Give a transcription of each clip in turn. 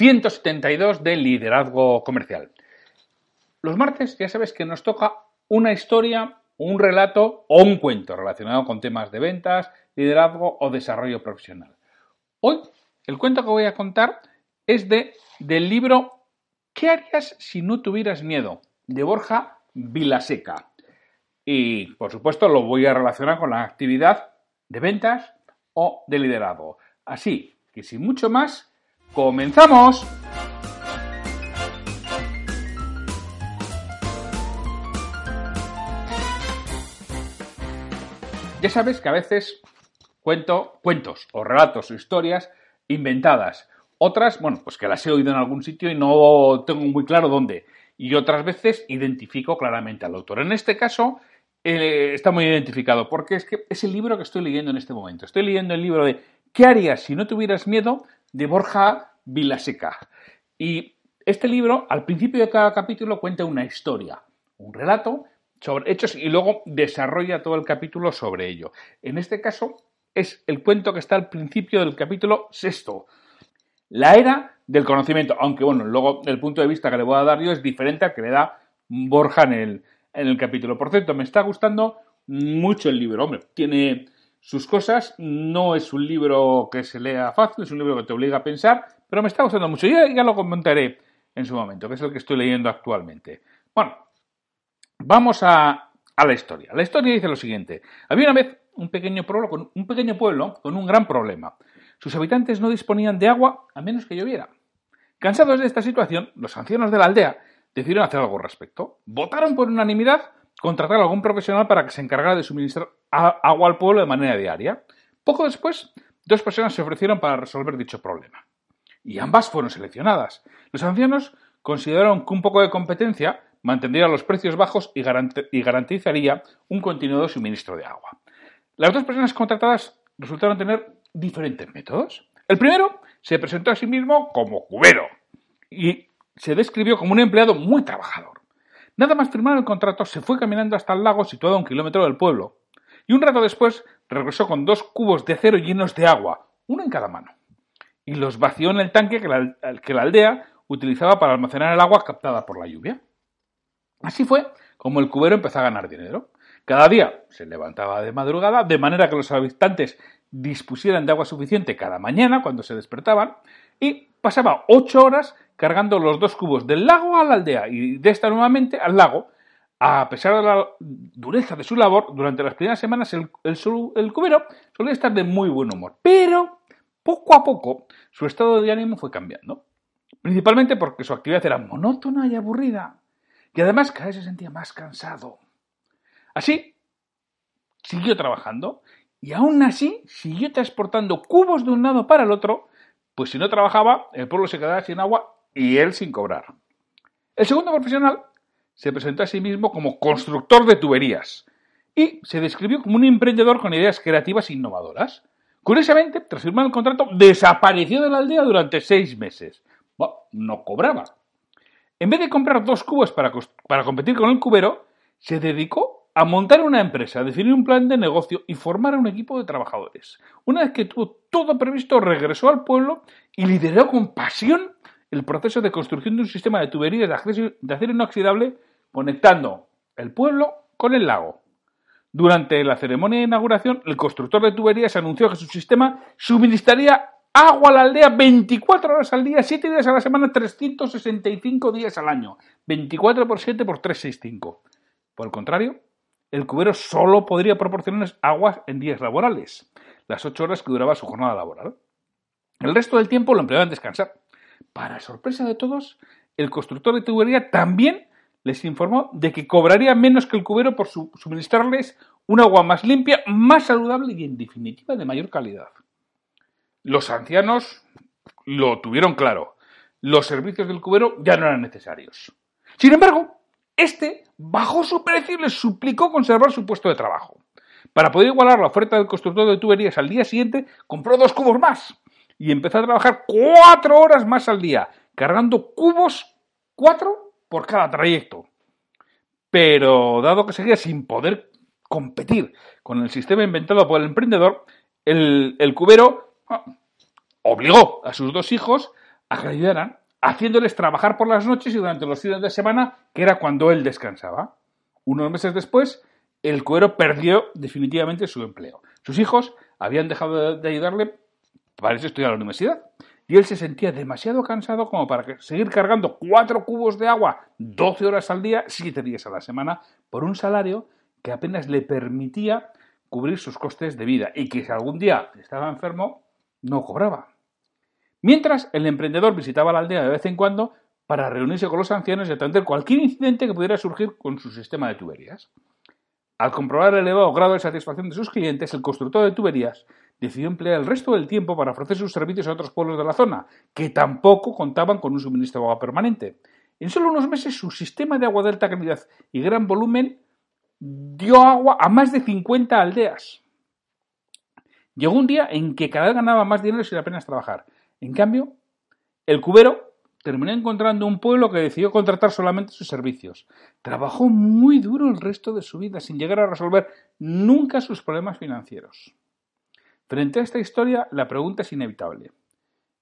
172 de Liderazgo Comercial. Los martes ya sabes que nos toca una historia, un relato o un cuento relacionado con temas de ventas, liderazgo o desarrollo profesional. Hoy el cuento que voy a contar es de, del libro ¿Qué harías si no tuvieras miedo? de Borja Vilaseca. Y por supuesto lo voy a relacionar con la actividad de ventas o de liderazgo. Así que sin mucho más, comenzamos. Ya sabes que a veces cuento cuentos o relatos o historias inventadas. Otras, bueno, pues que las he oído en algún sitio y no tengo muy claro dónde. Y otras veces identifico claramente al autor. En este caso eh, está muy identificado porque es que es el libro que estoy leyendo en este momento. Estoy leyendo el libro de ¿Qué harías si no tuvieras miedo? De Borja Vilaseca. Y este libro, al principio de cada capítulo, cuenta una historia, un relato sobre hechos y luego desarrolla todo el capítulo sobre ello. En este caso es el cuento que está al principio del capítulo sexto, la era del conocimiento, aunque bueno, luego el punto de vista que le voy a dar yo es diferente al que le da Borja en el, en el capítulo. Por cierto, me está gustando mucho el libro, hombre, tiene sus cosas, no es un libro que se lea fácil, es un libro que te obliga a pensar, pero me está gustando mucho. Ya, ya lo comentaré en su momento, que es el que estoy leyendo actualmente. Bueno, vamos a, a la historia. La historia dice lo siguiente. Había una vez un pequeño, pueblo con, un pequeño pueblo con un gran problema. Sus habitantes no disponían de agua a menos que lloviera. Cansados de esta situación, los ancianos de la aldea decidieron hacer algo al respecto. Votaron por unanimidad contratar a algún profesional para que se encargara de suministrar agua al pueblo de manera diaria. Poco después, dos personas se ofrecieron para resolver dicho problema. Y ambas fueron seleccionadas. Los ancianos consideraron que un poco de competencia mantendría los precios bajos y, garantizaría un continuado suministro de agua. Las dos personas contratadas resultaron tener diferentes métodos. El primero se presentó a sí mismo como cubero y se describió como un empleado muy trabajador. Nada más firmar el contrato, se fue caminando hasta el lago situado a un kilómetro del pueblo y un rato después regresó con dos cubos de acero llenos de agua, uno en cada mano, y los vació en el tanque que la, que la aldea utilizaba para almacenar el agua captada por la lluvia. Así fue como el cubero empezó a ganar dinero. Cada día se levantaba de madrugada, de manera que los habitantes dispusieran de agua suficiente cada mañana cuando se despertaban, y pasaba ocho horas cargando los dos cubos del lago a la aldea y de esta nuevamente al lago. A pesar de la dureza de su labor, durante las primeras semanas el, el cubero solía estar de muy buen humor, pero poco a poco su estado de ánimo fue cambiando, principalmente porque su actividad era monótona y aburrida, y además cada vez se sentía más cansado. Así, siguió trabajando y aún así siguió transportando cubos de un lado para el otro, pues si no trabajaba, el pueblo se quedaba sin agua y él sin cobrar. El segundo profesional se presentó a sí mismo como constructor de tuberías y se describió como un emprendedor con ideas creativas e innovadoras. Curiosamente, tras firmar el contrato, desapareció de la aldea durante seis meses. no cobraba. En vez de comprar dos cubos para, para competir con el cubero, se dedicó a montar una empresa, a definir un plan de negocio y formar un equipo de trabajadores. Una vez que tuvo todo previsto, regresó al pueblo y lideró con pasión el proceso de construcción de un sistema de tuberías de acero inoxidable conectando el pueblo con el lago. Durante la ceremonia de inauguración, el constructor de tuberías anunció que su sistema suministraría agua a la aldea 24 horas al día, 7 días a la semana, 365 días al año. 24 por 7 por 365. Por el contrario, el cubero solo podría proporcionarles aguas en días laborales, las 8 horas que duraba su jornada laboral. El resto del tiempo lo empleaba en descansar. Para sorpresa de todos, el constructor de tubería también les informó de que cobraría menos que el cubero por suministrarles un agua más limpia, más saludable y en definitiva de mayor calidad. Los ancianos lo tuvieron claro. Los servicios del cubero ya no eran necesarios. Sin embargo, este bajó su precio y les suplicó conservar su puesto de trabajo. Para poder igualar la oferta del constructor de tuberías al día siguiente, compró dos cubos más y empezó a trabajar cuatro horas más al día, cargando cubos cuatro por cada trayecto. Pero dado que seguía sin poder competir con el sistema inventado por el emprendedor, el, cubero ah, obligó a sus dos hijos a que ayudaran, haciéndoles trabajar por las noches y durante los fines de semana, que era cuando él descansaba. Unos meses después, el cubero perdió definitivamente su empleo. Sus hijos habían dejado de ayudarle para irse a estudiar a la universidad y él se sentía demasiado cansado como para seguir cargando cuatro cubos de agua 12 horas al día, 7 días a la semana, por un salario que apenas le permitía cubrir sus costes de vida y que si algún día estaba enfermo, no cobraba. Mientras, el emprendedor visitaba la aldea de vez en cuando para reunirse con los ancianos y atender cualquier incidente que pudiera surgir con su sistema de tuberías. Al comprobar el elevado grado de satisfacción de sus clientes, el constructor de tuberías decidió emplear el resto del tiempo para ofrecer sus servicios a otros pueblos de la zona, que tampoco contaban con un suministro de agua permanente. En solo unos meses su sistema de agua de alta calidad y gran volumen dio agua a más de 50 aldeas. Llegó un día en que cada vez ganaba más dinero sin apenas trabajar. En cambio, el cubero terminó encontrando un pueblo que decidió contratar solamente sus servicios. Trabajó muy duro el resto de su vida sin llegar a resolver nunca sus problemas financieros. Frente a esta historia, la pregunta es inevitable.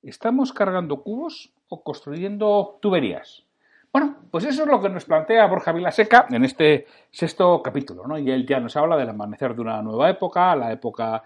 ¿Estamos cargando cubos o construyendo tuberías? Bueno, pues eso es lo que nos plantea Borja Vilaseca en este sexto capítulo, ¿no? Y él ya nos habla del amanecer de una nueva época, la época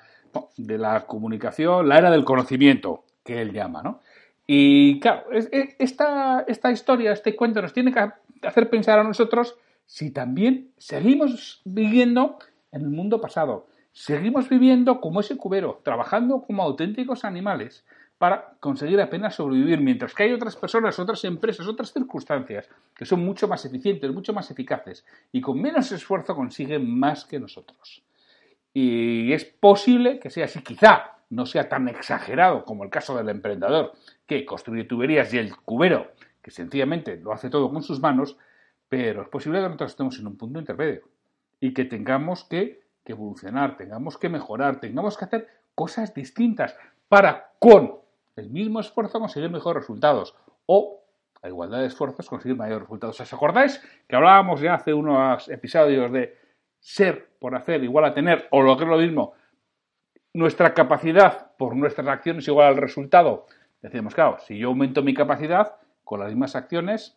de la comunicación, la era del conocimiento, que él llama, ¿no? Y claro, esta, esta historia, este cuento nos tiene que hacer pensar a nosotros si también seguimos viviendo en el mundo pasado, Seguimos viviendo como ese cubero, trabajando como auténticos animales para conseguir apenas sobrevivir, mientras que hay otras personas, otras empresas, otras circunstancias que son mucho más eficientes, mucho más eficaces y con menos esfuerzo consiguen más que nosotros. Y es posible que sea así, quizá no sea tan exagerado como el caso del emprendedor que construye tuberías y el cubero que sencillamente lo hace todo con sus manos, pero es posible que nosotros estemos en un punto intermedio y que tengamos que que evolucionar, tengamos que mejorar, tengamos que hacer cosas distintas para con el mismo esfuerzo conseguir mejores resultados o a igualdad de esfuerzos conseguir mayores resultados. ¿Os acordáis que hablábamos ya hace unos episodios de ser por hacer igual a tener o lo que es lo mismo, nuestra capacidad por nuestras acciones igual al resultado? Decíamos, claro, si yo aumento mi capacidad con las mismas acciones,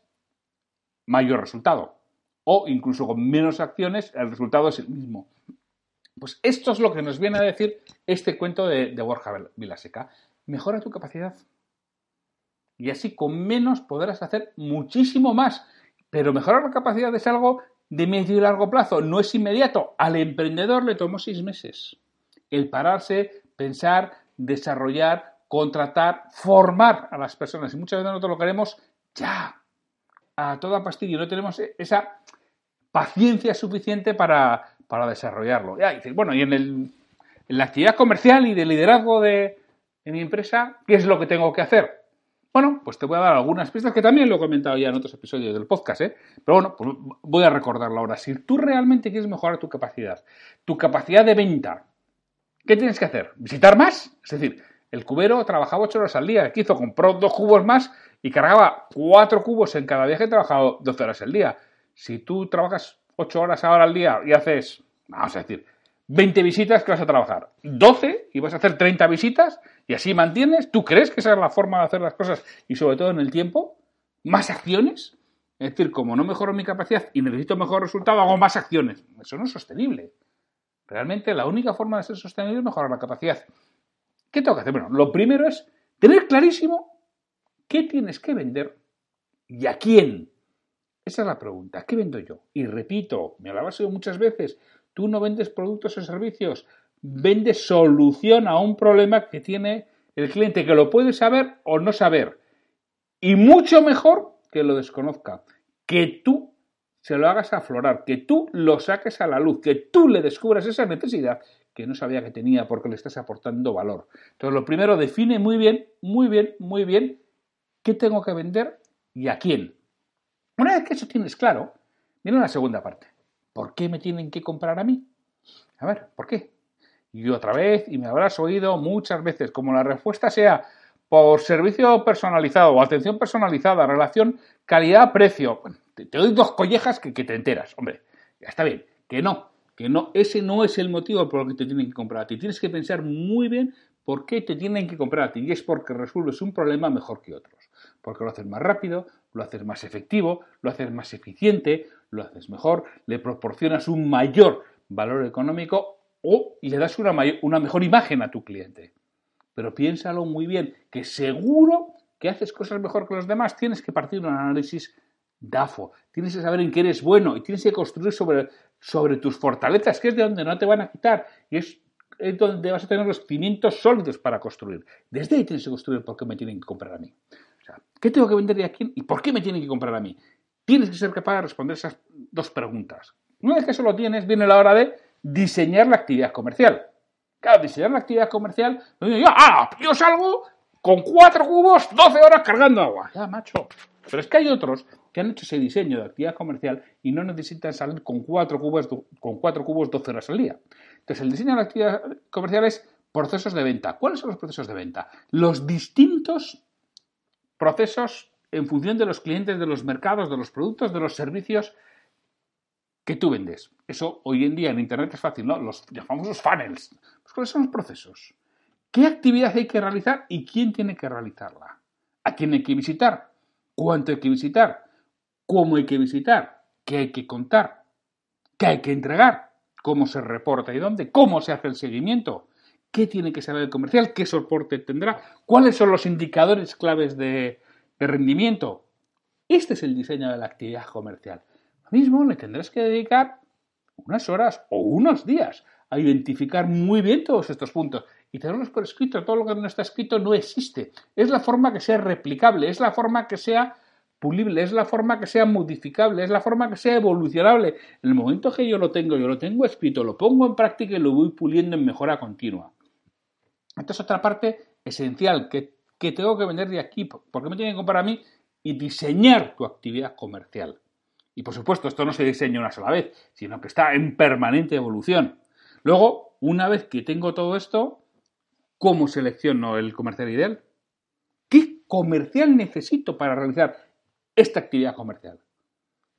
mayor resultado. O incluso con menos acciones, el resultado es el mismo. Pues esto es lo que nos viene a decir este cuento de, Borja Vilaseca. Mejora tu capacidad. Y así con menos podrás hacer muchísimo más. Pero mejorar la capacidad es algo de medio y largo plazo, no es inmediato. Al emprendedor le tomó seis meses. El pararse, pensar, desarrollar, contratar, formar a las personas. Y muchas veces nosotros lo queremos ya, a toda pastilla. No tenemos esa paciencia suficiente para, para desarrollarlo. Ya, bueno, y en, el, en la actividad comercial y de liderazgo de, mi empresa, ¿qué es lo que tengo que hacer? Bueno, pues te voy a dar algunas pistas que también lo he comentado ya en otros episodios del podcast, ¿eh? Pero bueno, pues voy a recordarlo ahora. Si tú realmente quieres mejorar tu capacidad, tu capacidad de venta, ¿qué tienes que hacer? ¿Visitar más? Es decir, el cubero trabajaba 8 horas al día. ¿Qué hizo? Compró dos cubos más y cargaba cuatro cubos en cada viaje y trabajaba 12 horas al día. Si tú trabajas 8 horas ahora al día y haces, vamos a decir, 20 visitas que vas a trabajar, 12 y vas a hacer 30 visitas y así mantienes. ¿Tú crees que esa es la forma de hacer las cosas y sobre todo en el tiempo? ¿Más acciones? Es decir, como no mejoro mi capacidad y necesito mejor resultado, hago más acciones. Eso no es sostenible. Realmente la única forma de ser sostenible es mejorar la capacidad. ¿Qué tengo que hacer? Bueno, lo primero es tener clarísimo qué tienes que vender y a quién. Esa es la pregunta. ¿Qué vendo yo? Y repito, me lo has oído muchas veces, Tú no vendes productos o servicios, vendes solución a un problema que tiene el cliente, que lo puede saber o no saber. Y mucho mejor que lo desconozca. Que tú se lo hagas aflorar, que tú lo saques a la luz, que tú le descubras esa necesidad que no sabía que tenía porque le estás aportando valor. Entonces, lo primero, define muy bien, muy bien, muy bien qué tengo que vender y a quién. Una vez que eso tienes claro, viene la segunda parte. ¿Por qué me tienen que comprar a mí? A ver, ¿por qué? Y otra vez, y me habrás oído muchas veces, como la respuesta sea por servicio personalizado o atención personalizada, relación calidad-precio. te, doy dos collejas que, que te enteras. Hombre, ya está bien. Que no, que no, ese no es el motivo por el que te tienen que comprar a ti. Tienes que pensar muy bien por qué te tienen que comprar a ti. Y es porque resuelves un problema mejor que otros. Porque lo haces más rápido, lo haces más efectivo, lo haces más eficiente, lo haces mejor, le proporcionas un mayor valor económico o le das una, una mejor imagen a tu cliente. Pero piénsalo muy bien, que seguro que haces cosas mejor que los demás, tienes que partir de un análisis DAFO, tienes que saber en qué eres bueno y tienes que construir sobre, sobre tus fortalezas, que es de donde no te van a quitar y es, es donde vas a tener los cimientos sólidos para construir. Desde ahí tienes que construir por qué me tienen que comprar a mí. ¿qué tengo que vender y a quién? ¿Y por qué me tienen que comprar a mí? Tienes que ser capaz de responder esas dos preguntas. Una vez que eso lo tienes, viene la hora de diseñar la actividad comercial. Claro, diseñar la actividad comercial, yo, ah, yo salgo con cuatro cubos, 12 horas cargando agua. Ya, macho. Pero es que hay otros que han hecho ese diseño de actividad comercial y no necesitan salir con cuatro cubos, con cuatro cubos 12 horas al día. Entonces, el diseño de la actividad comercial es procesos de venta. ¿Cuáles son los procesos de venta? Los distintos procesos en función de los clientes, de los mercados, de los productos, de los servicios que tú vendes. Eso hoy en día en Internet es fácil, ¿no? Los famosos funnels. ¿Cuáles son los procesos? ¿Qué actividad hay que realizar y quién tiene que realizarla? ¿A quién hay que visitar? ¿Cuánto hay que visitar? ¿Cómo hay que visitar? ¿Qué hay que contar? ¿Qué hay que entregar? ¿Cómo se reporta y dónde? ¿Cómo se hace el seguimiento? qué tiene que saber el comercial, qué soporte tendrá, cuáles son los indicadores claves de, rendimiento. Este es el diseño de la actividad comercial. Lo mismo le tendrás que dedicar unas horas o unos días identificar muy bien todos estos puntos y tenerlos por escrito. Todo lo que no está escrito no existe. Es la forma que sea replicable, es la forma que sea pulible, es la forma que sea modificable, es la forma que sea evolucionable. En el momento que yo lo tengo, yo lo tengo escrito, lo pongo en práctica y lo voy puliendo en mejora continua. Esta es otra parte esencial que, tengo que vender de aquí, porque me tienen que comprar a mí y diseñar tu actividad comercial. Y por supuesto, esto no se diseña una sola vez, sino que está en permanente evolución. Luego, una vez que tengo todo esto, ¿cómo selecciono el comercial ideal? ¿Qué comercial necesito para realizar esta actividad comercial?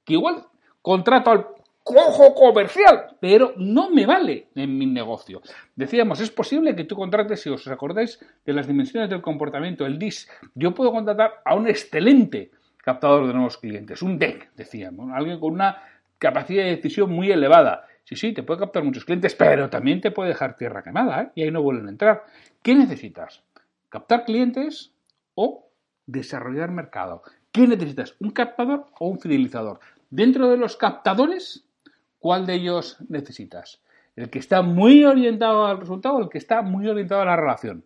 Que igual contrato al cojo comercial, pero no me vale en mi negocio. Decíamos, es posible que tú contrates, si os acordáis de las dimensiones del comportamiento, el DIS, yo puedo contratar a un excelente captador de nuevos clientes, un DEC, decíamos, alguien con una capacidad de decisión muy elevada. Sí, sí, te puede captar muchos clientes, pero también te puede dejar tierra quemada ¿eh? y ahí no vuelven a entrar. ¿Qué necesitas? ¿Captar clientes o desarrollar mercado? ¿Qué necesitas? ¿Un captador o un fidelizador? Dentro de los captadores ¿Cuál de ellos necesitas? ¿El que está muy orientado al resultado o el que está muy orientado a la relación?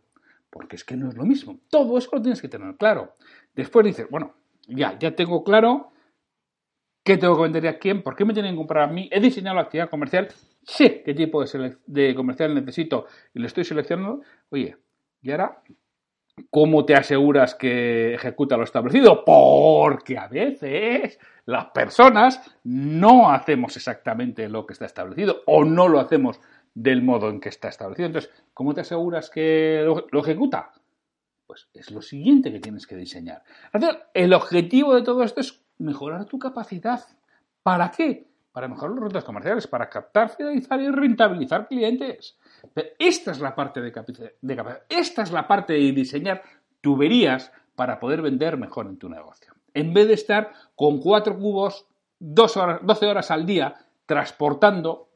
Porque es que no es lo mismo. Todo eso lo tienes que tener claro. Después dices, bueno, ya, ya tengo claro qué tengo que vender a quién, por qué me tienen que comprar a mí, he diseñado la actividad comercial, sé qué tipo de, comercial necesito y lo estoy seleccionando. Oye, y ahora, ¿Cómo te aseguras que ejecuta lo establecido? Porque a veces las personas no hacemos exactamente lo que está establecido o no lo hacemos del modo en que está establecido. Entonces, ¿cómo te aseguras que lo, ejecuta? Pues es lo siguiente que tienes que diseñar. El objetivo de todo esto es mejorar tu capacidad. ¿Para qué? Para mejorar los rutas comerciales, para captar, fidelizar y rentabilizar clientes. esta es la parte de, capacidad. Esta es la parte de diseñar tuberías para poder vender mejor en tu negocio. En vez de estar con cuatro cubos horas, 12 horas al día transportando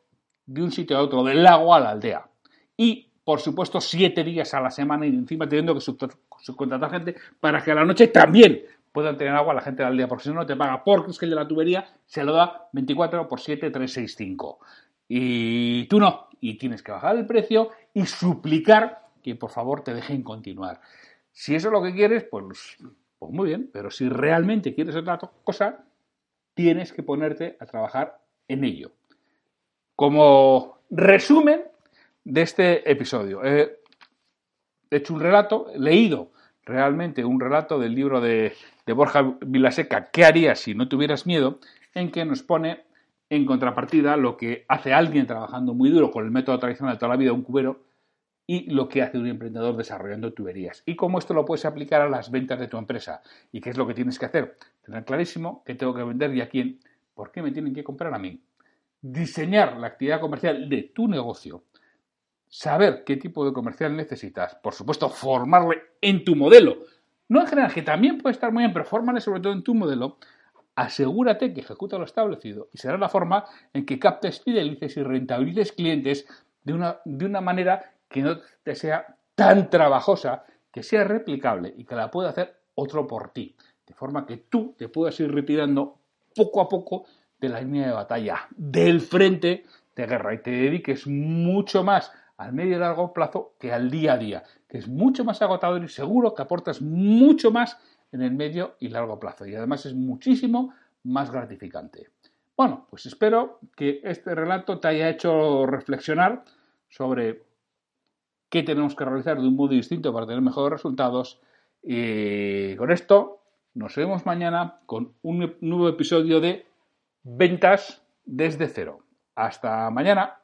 de un sitio a otro, del lago a la aldea. Y, por supuesto, siete días a la semana y encima teniendo que subcontratar gente para que a la noche también puedan tener agua la gente de la aldea, porque si no, no te paga, porque es que el de la tubería se lo da 24 por 7, 365. Y tú no, y tienes que bajar el precio y suplicar que por favor te dejen continuar. Si eso es lo que quieres, pues, pues muy bien, pero si realmente quieres otra cosa, tienes que ponerte a trabajar en ello. Como resumen de este episodio, he hecho un relato, leído realmente un relato del libro de, Borja Vilaseca, ¿qué harías si no tuvieras miedo? en que nos pone en contrapartida lo que hace alguien trabajando muy duro con el método tradicional de toda la vida, un cubero, y lo que hace un emprendedor desarrollando tuberías. Y cómo esto lo puedes aplicar a las ventas de tu empresa. ¿Y qué es lo que tienes que hacer? Tener clarísimo qué tengo que vender y a quién. ¿Por qué me tienen que comprar a mí? diseñar la actividad comercial de tu negocio, saber qué tipo de comercial necesitas, por supuesto, formarle en tu modelo, no en general, que también puede estar muy bien, pero fórmale sobre todo en tu modelo, asegúrate que ejecuta lo establecido y será la forma en que captes, fidelices y rentabilices clientes de una, de una manera que no te sea tan trabajosa, que sea replicable y que la pueda hacer otro por ti, de forma que tú te puedas ir retirando poco a poco de la línea de batalla, del frente de guerra. Y te dediques mucho más al medio y largo plazo que al día a día, que es mucho más agotador y seguro que aportas mucho más en el medio y largo plazo y además es muchísimo más gratificante. Bueno, pues espero que este relato te haya hecho reflexionar sobre qué tenemos que realizar de un modo distinto para tener mejores resultados. Y con esto nos vemos mañana con un nuevo episodio de Ventas desde cero. Hasta mañana.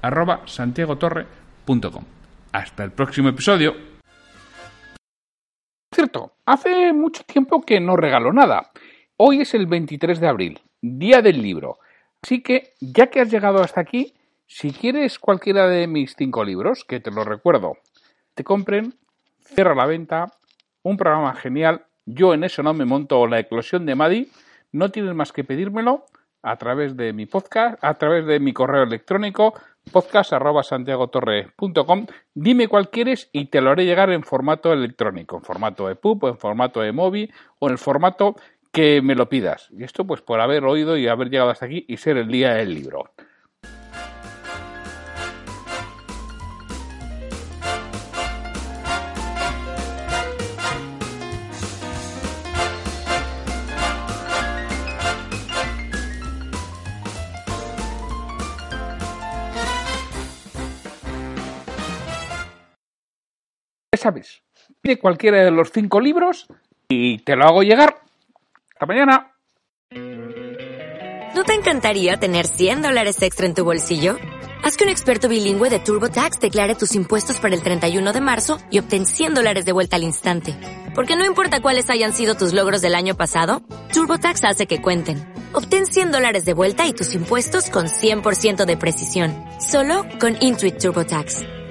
podcast.santiagotorre.com. Hasta el próximo episodio. Cierto, hace mucho tiempo que no regalo nada. Hoy es el 23 de abril, día del libro. Así que, ya que has llegado hasta aquí, si quieres cualquiera de mis cinco libros, que te lo recuerdo, te compren, cierra la venta, un programa genial, yo en eso no me monto la eclosión de Madi, no tienes más que pedírmelo a través de mi podcast, a través de mi correo electrónico podcast.santiagotorre.com. Dime cuál quieres y te lo haré llegar en formato electrónico, en formato EPUB, en formato EMOVI o en el formato que me lo pidas. Y esto pues por haber oído y haber llegado hasta aquí y ser el día del libro. Sabes, pide cualquiera de los cinco libros y te lo hago llegar. Hasta mañana. ¿No te encantaría tener 100 dólares extra en tu bolsillo? Haz que un experto bilingüe de TurboTax declare tus impuestos para el 31 de marzo y obtén 100 dólares de vuelta al instante. Porque no importa cuáles hayan sido tus logros del año pasado, TurboTax hace que cuenten. Obtén 100 dólares de vuelta y tus impuestos con 100% de precisión. Solo con Intuit TurboTax.